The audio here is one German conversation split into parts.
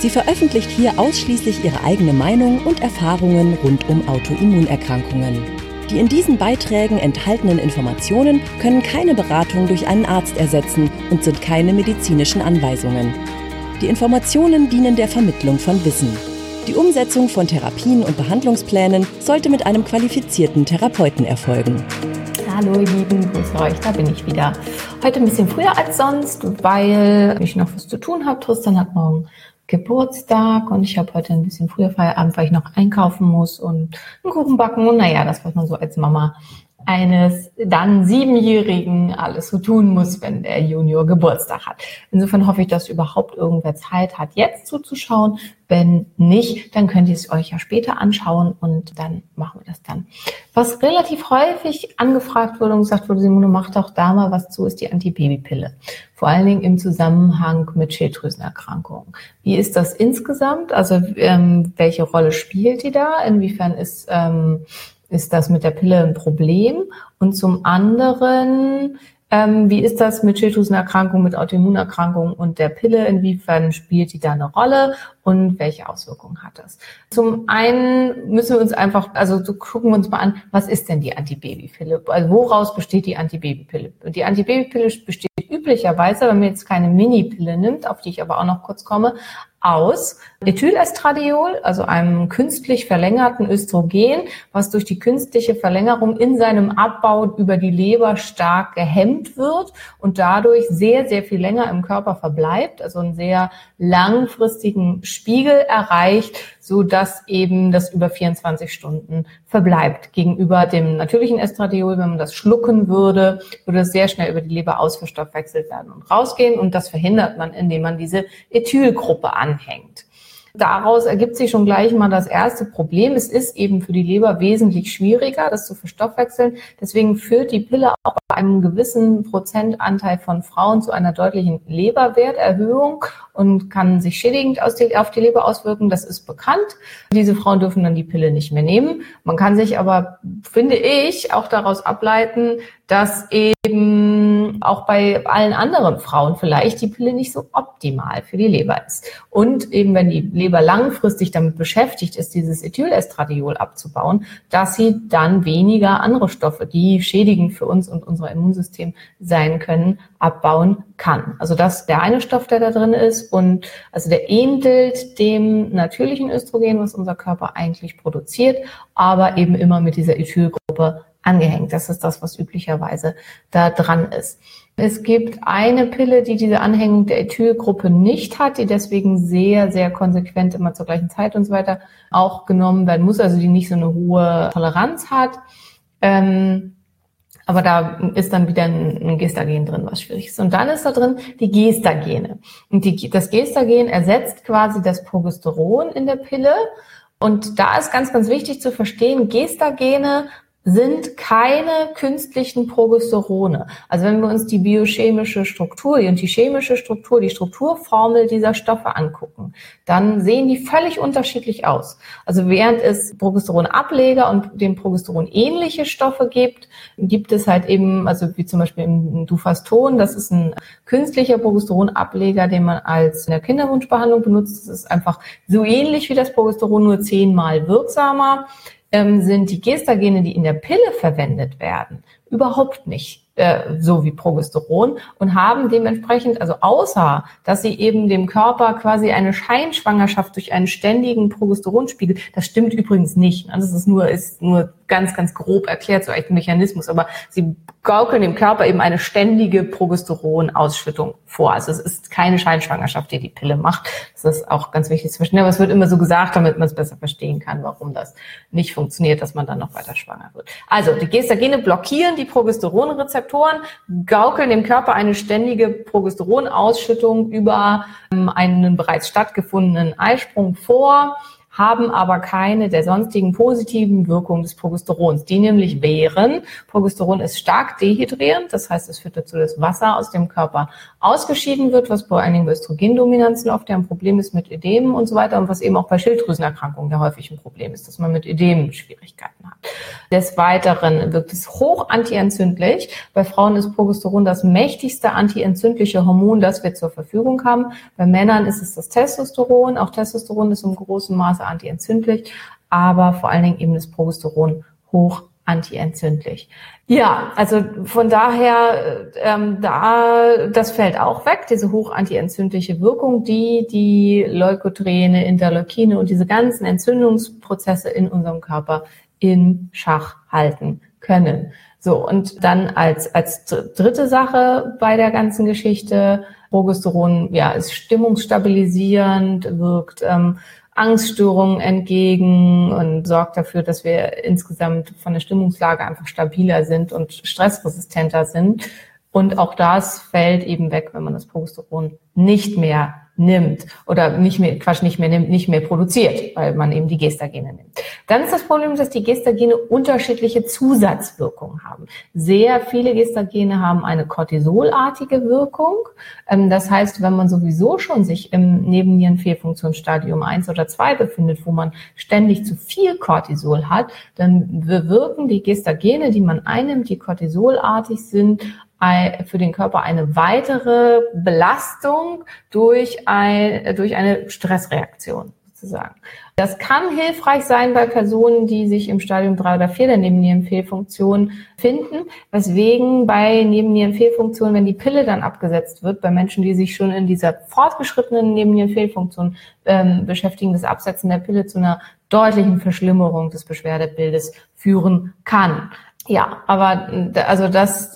Sie veröffentlicht hier ausschließlich ihre eigene Meinung und Erfahrungen rund um Autoimmunerkrankungen. Die in diesen Beiträgen enthaltenen Informationen können keine Beratung durch einen Arzt ersetzen und sind keine medizinischen Anweisungen. Die Informationen dienen der Vermittlung von Wissen. Die Umsetzung von Therapien und Behandlungsplänen sollte mit einem qualifizierten Therapeuten erfolgen. Hallo ihr Lieben, grüß euch, da bin ich wieder. Heute ein bisschen früher als sonst, weil ich noch was zu tun habe. Tristan hat morgen Geburtstag und ich habe heute ein bisschen früher Feierabend, weil ich noch einkaufen muss und einen Kuchen backen. Und naja, das, was man so als Mama eines dann Siebenjährigen alles so tun muss, wenn der Junior Geburtstag hat. Insofern hoffe ich, dass überhaupt irgendwer Zeit hat, jetzt zuzuschauen. Wenn nicht, dann könnt ihr es euch ja später anschauen und dann machen wir das dann. Was relativ häufig angefragt wurde und gesagt wurde, Simone, mach doch da mal was zu, ist die Antibabypille. Vor allen Dingen im Zusammenhang mit Schilddrüsenerkrankungen. Wie ist das insgesamt? Also ähm, welche Rolle spielt die da? Inwiefern ist ähm, ist das mit der Pille ein Problem? Und zum anderen, ähm, wie ist das mit Schilddrüsenerkrankungen, mit Autoimmunerkrankungen und der Pille? Inwiefern spielt die da eine Rolle und welche Auswirkungen hat das? Zum einen müssen wir uns einfach, also so gucken wir uns mal an, was ist denn die Antibabypille? Also woraus besteht die Antibabypille? Die Antibabypille besteht üblicherweise, wenn man jetzt keine Mini-Pille nimmt, auf die ich aber auch noch kurz komme, aus Ethylestradiol, also einem künstlich verlängerten Östrogen, was durch die künstliche Verlängerung in seinem Abbau über die Leber stark gehemmt wird und dadurch sehr, sehr viel länger im Körper verbleibt, also einen sehr langfristigen Spiegel erreicht, so dass eben das über 24 Stunden verbleibt. Gegenüber dem natürlichen Estradiol, wenn man das schlucken würde, würde es sehr schnell über die Leber ausverstoffwechselt werden und rausgehen und das verhindert man, indem man diese Ethylgruppe an anhängt. Daraus ergibt sich schon gleich mal das erste Problem. Es ist eben für die Leber wesentlich schwieriger, das zu verstoffwechseln. Deswegen führt die Pille auch bei einem gewissen Prozentanteil von Frauen zu einer deutlichen Leberwerterhöhung und kann sich schädigend auf die Leber auswirken. Das ist bekannt. Diese Frauen dürfen dann die Pille nicht mehr nehmen. Man kann sich aber, finde ich, auch daraus ableiten, dass eben auch bei allen anderen Frauen vielleicht die Pille nicht so optimal für die Leber ist. Und eben wenn die Leber langfristig damit beschäftigt ist, dieses Ethylestradiol abzubauen, dass sie dann weniger andere Stoffe, die schädigend für uns und unser Immunsystem sein können, abbauen kann. Also das der eine Stoff, der da drin ist und also der ähnelt dem natürlichen Östrogen, was unser Körper eigentlich produziert, aber eben immer mit dieser Ethylgruppe angehängt. Das ist das, was üblicherweise da dran ist. Es gibt eine Pille, die diese Anhängung der Ethylgruppe nicht hat, die deswegen sehr, sehr konsequent immer zur gleichen Zeit und so weiter auch genommen werden muss, also die nicht so eine hohe Toleranz hat. Ähm, aber da ist dann wieder ein, Gestagen drin, was schwierig ist. Und dann ist da drin die Gestagene. Und die, das Gestagen ersetzt quasi das Progesteron in der Pille. Und da ist ganz, ganz wichtig zu verstehen, Gestagene sind keine künstlichen Progesterone. Also wenn wir uns die biochemische Struktur und die chemische Struktur, die Strukturformel dieser Stoffe angucken, dann sehen die völlig unterschiedlich aus. Also während es Progesteronableger und dem Progesteron ähnliche Stoffe gibt, gibt es halt eben, also wie zum Beispiel im Dufaston, das ist ein künstlicher Progesteronableger, den man als in der Kinderwunschbehandlung benutzt. Das ist einfach so ähnlich wie das Progesteron, nur zehnmal wirksamer ähm, sind die Gestagene, die in der Pille verwendet werden, überhaupt nicht äh, so wie Progesteron und haben dementsprechend, also außer, dass sie eben dem Körper quasi eine Scheinschwangerschaft durch einen ständigen Progesteronspiegel, das stimmt übrigens nicht. Also das ist nur, ist nur ganz, ganz grob erklärt, so echt ein Mechanismus, aber sie gaukeln dem Körper eben eine ständige Progesteronausschüttung vor. Also es ist keine Scheinschwangerschaft, die die Pille macht. Das ist auch ganz wichtig zu verstehen. Aber es wird immer so gesagt, damit man es besser verstehen kann, warum das nicht funktioniert, dass man dann noch weiter schwanger wird. Also die Gestagene blockieren die Progesteronrezeptoren, gaukeln dem Körper eine ständige Progesteronausschüttung über ähm, einen bereits stattgefundenen Eisprung vor haben aber keine der sonstigen positiven Wirkungen des Progesterons. Die nämlich wären, Progesteron ist stark dehydrierend, das heißt, es führt dazu, dass Wasser aus dem Körper ausgeschieden wird, was bei einigen Östrogendominanzen oft ja ein Problem ist mit Ödemen und so weiter und was eben auch bei Schilddrüsenerkrankungen ja häufig ein Problem ist, dass man mit Ödemen Schwierigkeiten hat. Des Weiteren wirkt es hoch antientzündlich. Bei Frauen ist Progesteron das mächtigste antientzündliche Hormon, das wir zur Verfügung haben. Bei Männern ist es das Testosteron. Auch Testosteron ist im großen Maße antientzündlich, aber vor allen Dingen eben das Progesteron hoch antientzündlich. Ja, also von daher, ähm, da das fällt auch weg, diese hoch antientzündliche Wirkung, die die Leukotriene, Interleukine und diese ganzen Entzündungsprozesse in unserem Körper in Schach halten können. So, und dann als, als dritte Sache bei der ganzen Geschichte, Progesteron, ja, ist stimmungsstabilisierend, wirkt ähm, Angststörungen entgegen und sorgt dafür, dass wir insgesamt von der Stimmungslage einfach stabiler sind und stressresistenter sind. Und auch das fällt eben weg, wenn man das Progesteron nicht mehr nimmt oder nicht mehr, Quatsch, nicht mehr nimmt, nicht mehr produziert, weil man eben die Gestagene nimmt. Dann ist das Problem, dass die Gestagene unterschiedliche Zusatzwirkungen haben. Sehr viele Gestagene haben eine Cortisolartige Wirkung. Ähm, das heißt, wenn man sowieso schon sich im Nebennierenfehlfunktionsstadium 1 oder 2 befindet, wo man ständig zu viel Cortisol hat, dann wirken die Gestagene, die man einnimmt, die cortisolartig sind, für den Körper eine weitere Belastung durch, ein, durch eine Stressreaktion sozusagen. Das kann hilfreich sein bei Personen, die sich im Stadium 3 oder 4 der Nebennierenfehlfunktion finden, weswegen bei Nebennierenfehlfunktion, wenn die Pille dann abgesetzt wird, bei Menschen, die sich schon in dieser fortgeschrittenen Nebennierenfehlfunktion ähm, beschäftigen, das Absetzen der Pille zu einer deutlichen Verschlimmerung des Beschwerdebildes führen kann. Ja, aber also das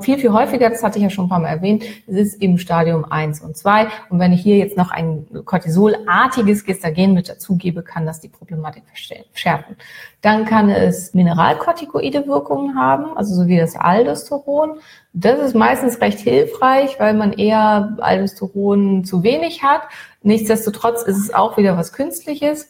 viel, viel häufiger, das hatte ich ja schon ein paar Mal erwähnt, es ist im Stadium 1 und 2. Und wenn ich hier jetzt noch ein Cortisolartiges Gestagen mit dazugebe, kann das die Problematik verschärfen. Dann kann es mineralkortikoide Wirkungen haben, also so wie das Aldosteron. Das ist meistens recht hilfreich, weil man eher Aldosteron zu wenig hat. Nichtsdestotrotz ist es auch wieder was Künstliches.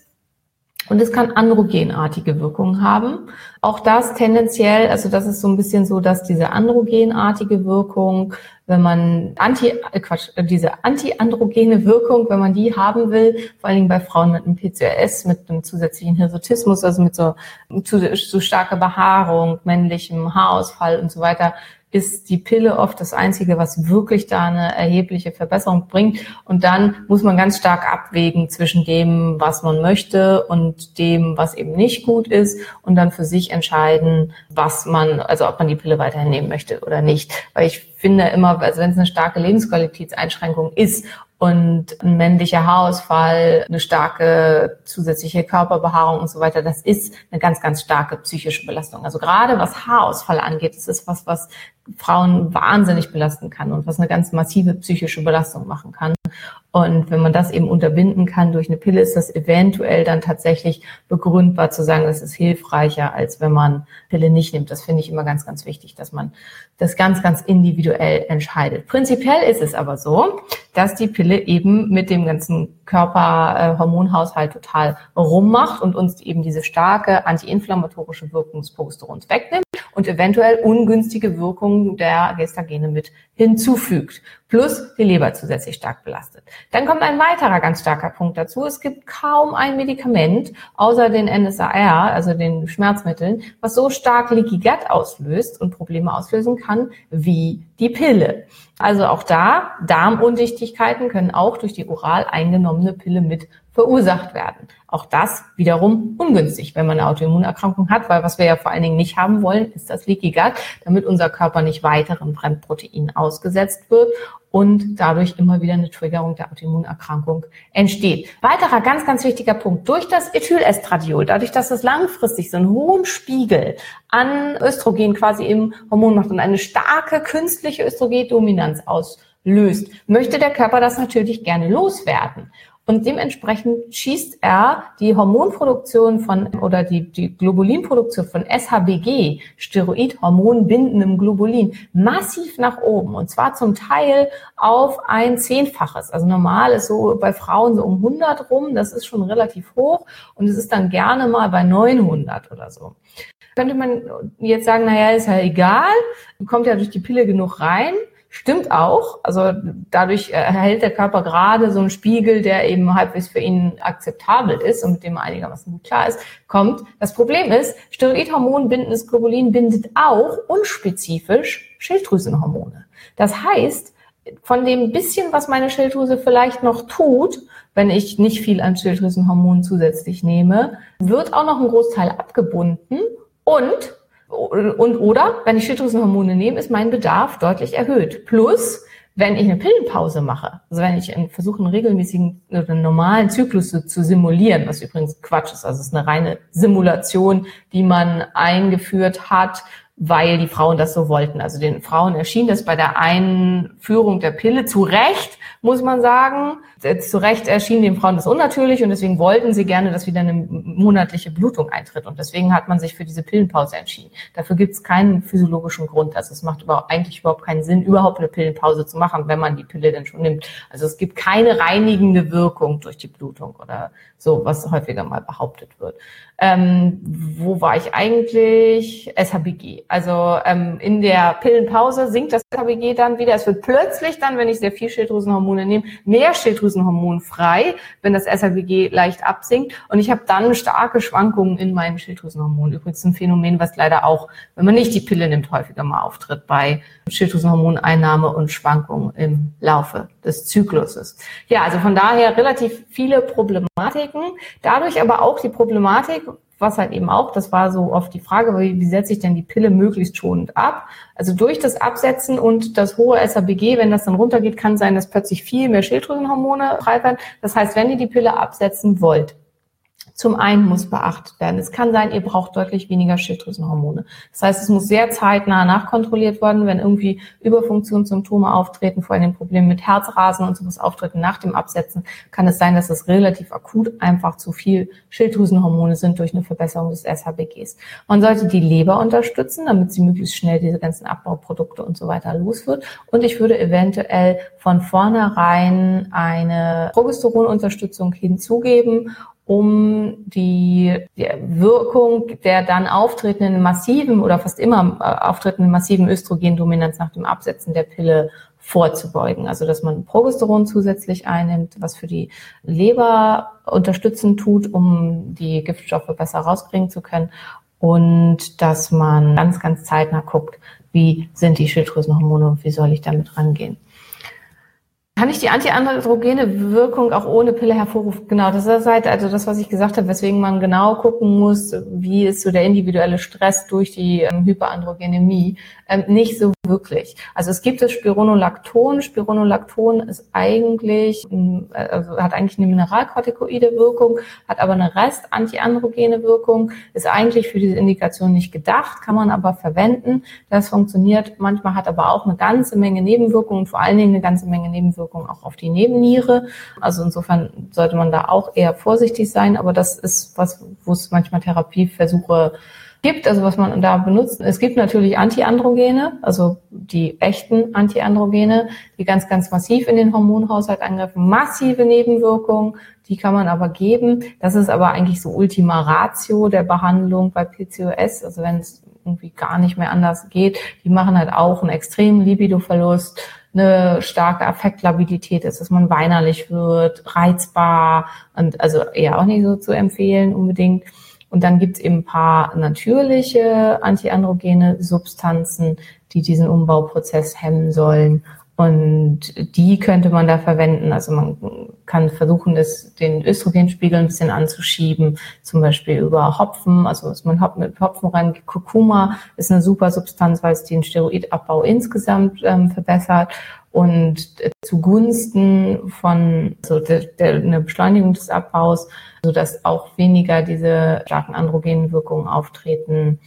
Und es kann androgenartige Wirkungen haben. Auch das tendenziell, also das ist so ein bisschen so, dass diese androgenartige Wirkung, wenn man anti, äh Quatsch, äh, diese antiandrogene Wirkung, wenn man die haben will, vor allen Dingen bei Frauen mit einem PCOS, mit einem zusätzlichen Hirsutismus, also mit so zu, zu starker Behaarung, männlichem Haarausfall und so weiter, ist die Pille oft das Einzige, was wirklich da eine erhebliche Verbesserung bringt. Und dann muss man ganz stark abwägen zwischen dem, was man möchte und dem, was eben nicht gut ist und dann für sich entscheiden, was man, also ob man die Pille weiterhin nehmen möchte oder nicht. Weil ich finde immer, also wenn es eine starke Lebensqualitätseinschränkung ist und ein männlicher Haarausfall, eine starke zusätzliche Körperbehaarung und so weiter, das ist eine ganz, ganz starke psychische Belastung. Also gerade was Haarausfall angeht, das ist was, was Frauen wahnsinnig belasten kann und was eine ganz massive psychische Belastung machen kann. Und wenn man das eben unterbinden kann durch eine Pille, ist das eventuell dann tatsächlich begründbar zu sagen, das ist hilfreicher, als wenn man Pille nicht nimmt. Das finde ich immer ganz, ganz wichtig, dass man das ganz, ganz individuell entscheidet. Prinzipiell ist es aber so, dass die Pille eben mit dem ganzen Körperhormonhaushalt total rummacht und uns eben diese starke antiinflammatorische Wirkung des Progesterons wegnimmt und eventuell ungünstige Wirkungen der Gestagene mit hinzufügt. Plus die Leber zusätzlich stark belastet. Dann kommt ein weiterer ganz starker Punkt dazu. Es gibt kaum ein Medikament, außer den NSAR, also den Schmerzmitteln, was so stark Leaky Gut auslöst und Probleme auslösen kann wie die Pille. Also auch da, Darmundichtigkeiten können auch durch die oral eingenommene Pille mit verursacht werden. Auch das wiederum ungünstig, wenn man eine Autoimmunerkrankung hat, weil was wir ja vor allen Dingen nicht haben wollen, ist das Leaky Gut, damit unser Körper nicht weiteren Fremdproteinen ausgesetzt wird und dadurch immer wieder eine Triggerung der Autoimmunerkrankung entsteht. Weiterer ganz, ganz wichtiger Punkt. Durch das Ethylestradiol, dadurch, dass es langfristig so einen hohen Spiegel an Östrogen quasi im Hormon macht und eine starke künstliche Östrogendominanz auslöst, möchte der Körper das natürlich gerne loswerden. Und dementsprechend schießt er die Hormonproduktion von oder die, die Globulinproduktion von SHBG, Steroidhormonbindendem Globulin, massiv nach oben und zwar zum Teil auf ein Zehnfaches. Also normal ist so bei Frauen so um 100 rum, das ist schon relativ hoch und es ist dann gerne mal bei 900 oder so. Könnte man jetzt sagen, naja, ist ja egal, kommt ja durch die Pille genug rein. Stimmt auch. Also dadurch erhält der Körper gerade so einen Spiegel, der eben halbwegs für ihn akzeptabel ist und mit dem einigermaßen gut klar ist, kommt. Das Problem ist, Steroidhormon bindendes Globulin bindet auch unspezifisch Schilddrüsenhormone. Das heißt, von dem bisschen, was meine Schilddrüse vielleicht noch tut, wenn ich nicht viel an Schilddrüsenhormonen zusätzlich nehme, wird auch noch ein Großteil abgebunden und und oder, wenn ich Schilddrüsenhormone nehme, ist mein Bedarf deutlich erhöht. Plus, wenn ich eine Pillenpause mache, also wenn ich versuche, einen regelmäßigen oder einen normalen Zyklus zu, zu, simulieren, was übrigens Quatsch ist, also es ist eine reine Simulation, die man eingeführt hat, weil die Frauen das so wollten. Also den Frauen erschien das bei der Einführung der Pille zu Recht, muss man sagen. Zu Recht erschien den Frauen das unnatürlich und deswegen wollten sie gerne, dass wieder eine monatliche Blutung eintritt. Und deswegen hat man sich für diese Pillenpause entschieden. Dafür gibt es keinen physiologischen Grund. Also es macht überhaupt, eigentlich überhaupt keinen Sinn, überhaupt eine Pillenpause zu machen, wenn man die Pille denn schon nimmt. Also es gibt keine reinigende Wirkung durch die Blutung oder so, was häufiger mal behauptet wird. Ähm, wo war ich eigentlich? SHBG. Also ähm, in der Pillenpause sinkt das SHBG dann wieder. Es wird plötzlich dann, wenn ich sehr viel Schilddrüsenhormone nehme, mehr Schilddrüsenhormon frei, wenn das SHBG leicht absinkt. Und ich habe dann starke Schwankungen in meinen Schilddrüsenhormonen. Übrigens ein Phänomen, was leider auch, wenn man nicht die Pille nimmt, häufiger mal auftritt bei Schilddrüsenhormoneinnahme und Schwankungen im Laufe des Zykluses. Ja, also von daher relativ viele Problematiken. Dadurch aber auch die Problematik, was halt eben auch, das war so oft die Frage, wie, wie setze ich denn die Pille möglichst schonend ab? Also durch das Absetzen und das hohe SABG, wenn das dann runtergeht, kann sein, dass plötzlich viel mehr Schilddrüsenhormone frei werden. Das heißt, wenn ihr die Pille absetzen wollt, zum einen muss beachtet werden. Es kann sein, ihr braucht deutlich weniger Schilddrüsenhormone. Das heißt, es muss sehr zeitnah nachkontrolliert werden, wenn irgendwie Überfunktionssymptome auftreten, vor allem Probleme mit Herzrasen und sowas auftreten nach dem Absetzen, kann es sein, dass es relativ akut einfach zu viel Schilddrüsenhormone sind durch eine Verbesserung des SHBGs. Man sollte die Leber unterstützen, damit sie möglichst schnell diese ganzen Abbauprodukte und so weiter los wird. Und ich würde eventuell von vornherein eine Progesteronunterstützung hinzugeben um die, Wirkung der dann auftretenden massiven oder fast immer äh, auftretenden massiven Östrogendominanz nach dem Absetzen der Pille vorzubeugen. Also dass man Progesteron zusätzlich einnimmt, was für die Leber unterstützend tut, um die Giftstoffe besser rauskriegen zu können. Und dass man ganz, ganz zeitnah guckt, wie sind die Schilddrüsenhormone und wie soll ich damit rangehen. Kann ich die antiandrogene Wirkung auch ohne Pille hervorrufen? Genau, das ist halt also das, was ich gesagt habe, weswegen man genau gucken muss, wie ist so der individuelle Stress durch die ähm, Hyperandrogenemie. Ähm, nicht so wirklich. Also es gibt das Spironolacton. Spironolacton ist eigentlich, also hat eigentlich eine mineralkortikoide Wirkung, hat aber eine Rest-antiandrogene Wirkung, ist eigentlich für diese Indikation nicht gedacht, kann man aber verwenden. Das funktioniert. Manchmal hat aber auch eine ganze Menge Nebenwirkungen, vor allen Dingen eine ganze Menge Nebenwirkungen auch auf die Nebenniere. Also insofern sollte man da auch eher vorsichtig sein. Aber das ist was, wo es manchmal Therapieversuche gibt, also was man da benutzt. Es gibt natürlich Antiandrogene, also die echten Antiandrogene, die ganz, ganz massiv in den Hormonhaushalt eingreifen, massive Nebenwirkungen, die kann man aber geben. Das ist aber eigentlich so Ultima Ratio der Behandlung bei PCOS, also wenn es irgendwie gar nicht mehr anders geht. Die machen halt auch einen extremen Libidoverlust, eine starke Affektlabilität ist, dass man weinerlich wird, reizbar und also eher auch nicht so zu empfehlen unbedingt. Und dann gibt es eben ein paar natürliche antiandrogene Substanzen, die diesen Umbauprozess hemmen sollen. Und die könnte man da verwenden. Also man kann versuchen, das, den Östrogenspiegel ein bisschen anzuschieben, zum Beispiel über Hopfen. Also dass man mit Hopfen rein. Kurkuma ist eine super Substanz, weil es den Steroidabbau insgesamt ähm, verbessert und zugunsten von so der, der, eine Beschleunigung des Abbaus, so dass auch weniger diese starken androgenen Wirkungen auftreten.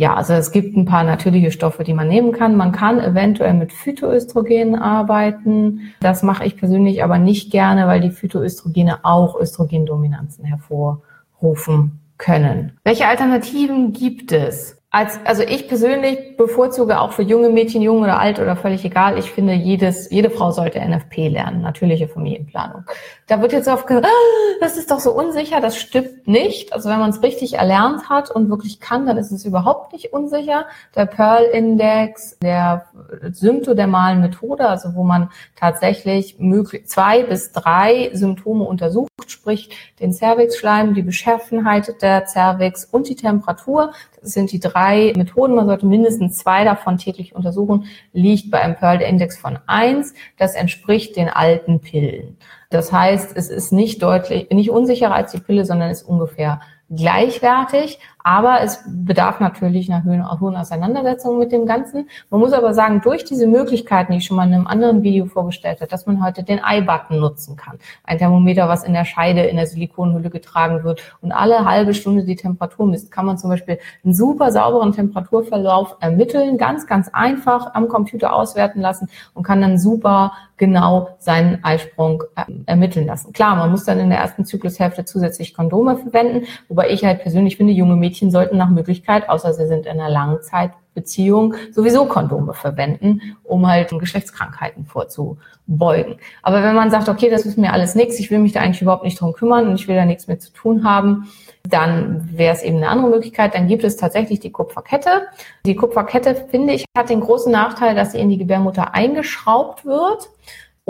Ja, also es gibt ein paar natürliche Stoffe, die man nehmen kann. Man kann eventuell mit Phytoöstrogenen arbeiten. Das mache ich persönlich aber nicht gerne, weil die Phytoöstrogene auch Östrogendominanzen hervorrufen können. Welche Alternativen gibt es? Als, also ich persönlich bevorzuge auch für junge Mädchen, jung oder alt oder völlig egal. Ich finde, jedes, jede Frau sollte NFP lernen, natürliche Familienplanung. Da wird jetzt oft gesagt, ah, das ist doch so unsicher. Das stimmt nicht. Also wenn man es richtig erlernt hat und wirklich kann, dann ist es überhaupt nicht unsicher. Der Pearl-Index, der symptodermalen Methode, also wo man tatsächlich möglich zwei bis drei Symptome untersucht, sprich den Cervixschleim, die Beschaffenheit der Cervix und die Temperatur. Sind die drei Methoden. Man sollte mindestens zwei davon täglich untersuchen. Liegt bei einem Pearl-Index von eins. Das entspricht den alten Pillen. Das heißt, es ist nicht deutlich, nicht unsicherer als die Pille, sondern ist ungefähr gleichwertig. Aber es bedarf natürlich einer hohen Auseinandersetzung mit dem Ganzen. Man muss aber sagen, durch diese Möglichkeiten, die ich schon mal in einem anderen Video vorgestellt habe, dass man heute den i-Button nutzen kann. Ein Thermometer, was in der Scheide, in der Silikonhülle getragen wird und alle halbe Stunde die Temperatur misst, kann man zum Beispiel einen super sauberen Temperaturverlauf ermitteln, ganz, ganz einfach am Computer auswerten lassen und kann dann super genau seinen Eisprung äh, ermitteln lassen. Klar, man muss dann in der ersten Zyklushälfte zusätzlich Kondome verwenden, wobei ich halt persönlich finde, junge Mädchen sollten nach Möglichkeit, außer sie sind in einer Langzeitbeziehung, sowieso Kondome verwenden, um halt Geschlechtskrankheiten vorzubeugen. Aber wenn man sagt, okay, das ist mir alles nichts, ich will mich da eigentlich überhaupt nicht drum kümmern und ich will da nichts mehr zu tun haben, dann wäre es eben eine andere Möglichkeit. Dann gibt es tatsächlich die Kupferkette. Die Kupferkette, finde ich, hat den großen Nachteil, dass sie in die Gebärmutter eingeschraubt wird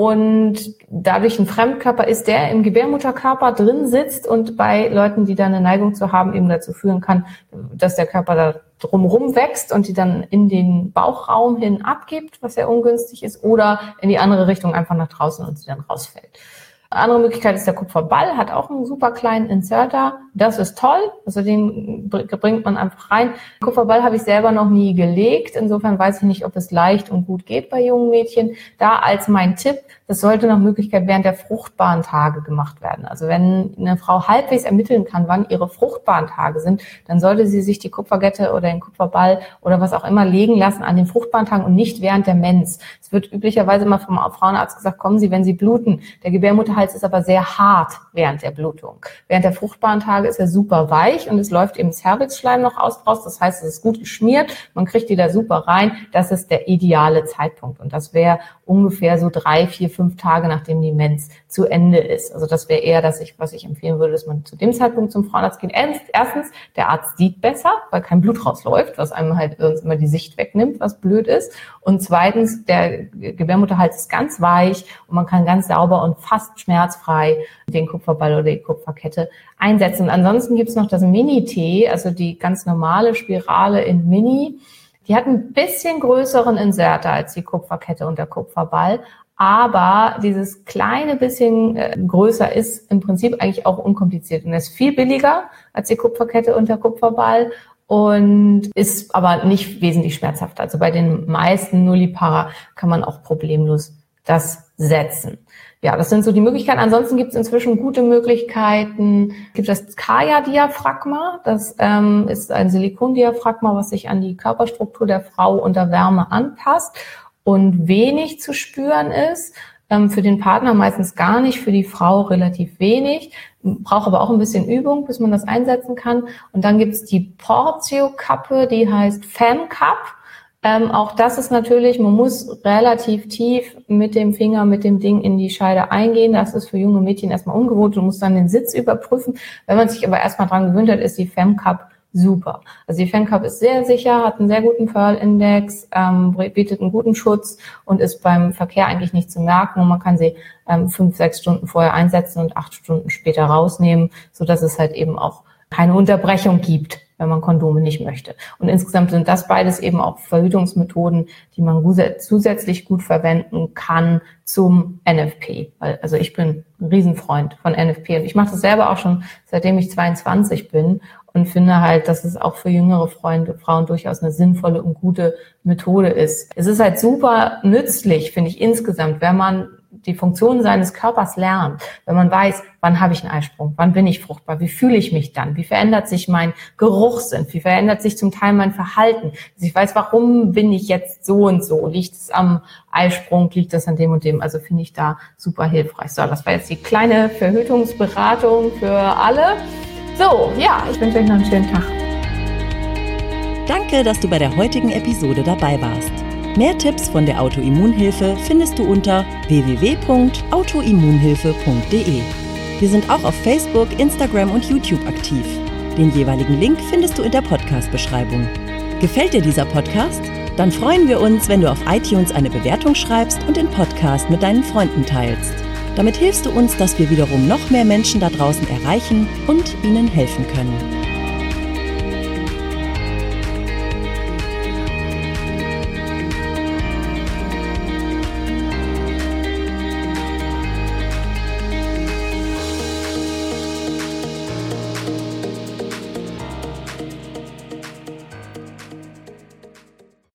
und dadurch ein Fremdkörper ist, der im Gebärmutterkörper drin sitzt und bei Leuten, die da eine Neigung zu haben, eben dazu führen kann, dass der Körper da drumherum wächst und die dann in den Bauchraum hin abgibt, was sehr ungünstig ist, oder in die andere Richtung einfach nach draußen und sie dann rausfällt. Andere Möglichkeit ist der Kupferball, hat auch einen super kleinen Inserter. Das ist toll. Also den bringt man einfach rein. Kupferball habe ich selber noch nie gelegt. Insofern weiß ich nicht, ob es leicht und gut geht bei jungen Mädchen. Da als mein Tipp, das sollte nach Möglichkeit während der fruchtbaren Tage gemacht werden. Also wenn eine Frau halbwegs ermitteln kann, wann ihre fruchtbaren Tage sind, dann sollte sie sich die Kupferkette oder den Kupferball oder was auch immer legen lassen an den fruchtbaren Tagen und nicht während der Mens. Es wird üblicherweise immer vom Frauenarzt gesagt, kommen Sie, wenn Sie bluten. Der Gebärmutterhals ist aber sehr hart während der Blutung. Während der fruchtbaren Tage ist er super weich und es läuft eben Cervixschleim noch aus raus. Das heißt, es ist gut geschmiert. Man kriegt die da super rein. Das ist der ideale Zeitpunkt. Und das wäre ungefähr so drei, vier, fünf fünf Tage, nachdem die Mens zu Ende ist. Also das wäre eher, dass ich, was ich empfehlen würde, dass man zu dem Zeitpunkt zum Frauenarzt geht. Erstens, der Arzt sieht besser, weil kein Blut rausläuft, was einem halt sonst immer die Sicht wegnimmt, was blöd ist. Und zweitens, der Gebärmutterhals ist ganz weich und man kann ganz sauber und fast schmerzfrei den Kupferball oder die Kupferkette einsetzen. Und ansonsten gibt's noch das Mini-T, also die ganz normale Spirale in Mini. Die hat ein bisschen größeren Inserter als die Kupferkette und der Kupferball, aber dieses kleine bisschen äh, größer ist im Prinzip eigentlich auch unkompliziert und ist viel billiger als die Kupferkette und der Kupferball und ist aber nicht wesentlich schmerzhafter. Also bei den meisten Nullipara kann man auch problemlos das setzen. Ja, das sind so die Möglichkeiten. Ansonsten gibt es inzwischen gute Möglichkeiten. Es gibt das Kaya-Diaphragma. Das ähm, ist ein Silikondiaphragma, was sich an die Körperstruktur der Frau unter Wärme anpasst und wenig zu spüren ist. Ähm, für den Partner meistens gar nicht, für die Frau relativ wenig. Braucht aber auch ein bisschen Übung, bis man das einsetzen kann. Und dann gibt's die Portio-Kappe, die heißt Fem Cup. Ähm, auch das ist natürlich, man muss relativ tief mit dem Finger, mit dem Ding in die Scheide eingehen. Das ist für junge Mädchen erstmal ungewohnt. Du musst dann den Sitz überprüfen. Wenn man sich aber erstmal dran gewöhnt hat, ist die Fem Cup super. Also die FanCup ist sehr sicher, hat einen sehr guten Pearl-Index, ähm, bietet einen guten Schutz und ist beim Verkehr eigentlich nicht zu merken. Und man kann sie ähm, fünf, sechs Stunden vorher einsetzen und acht Stunden später rausnehmen, so dass es halt eben auch keine Unterbrechung gibt, wenn man Kondome nicht möchte. Und insgesamt sind das beides eben auch Verhütungsmethoden, die man zusätzlich gut verwenden kann zum NFP. Also ich bin ein Riesenfreund von NFP und ich mache das selber auch schon seitdem ich 22 bin und finde halt, dass es auch für jüngere Freunde, Frauen durchaus eine sinnvolle und gute Methode ist. Es ist halt super nützlich, finde ich insgesamt, wenn man die Funktionen seines Körpers lernt, wenn man weiß, wann habe ich einen Eisprung, wann bin ich fruchtbar, wie fühle ich mich dann, wie verändert sich mein Geruchssinn, wie verändert sich zum Teil mein Verhalten, dass ich weiß, warum bin ich jetzt so und so, liegt es am Eisprung, liegt das an dem und dem, also finde ich da super hilfreich. So, das war jetzt die kleine Verhütungsberatung für alle. So, ja, ich wünsche euch noch einen schönen Tag. Danke, dass du bei der heutigen Episode dabei warst. Mehr Tipps von der Autoimmunhilfe findest du unter www.autoimmunhilfe.de. Wir sind auch auf Facebook, Instagram und YouTube aktiv. Den jeweiligen Link findest du in der Podcast-Beschreibung. Gefällt dir dieser Podcast? Dann freuen wir uns, wenn du auf iTunes eine Bewertung schreibst und den Podcast mit deinen Freunden teilst. Damit hilfst du uns, dass wir wiederum noch mehr Menschen da draußen erreichen und ihnen helfen können.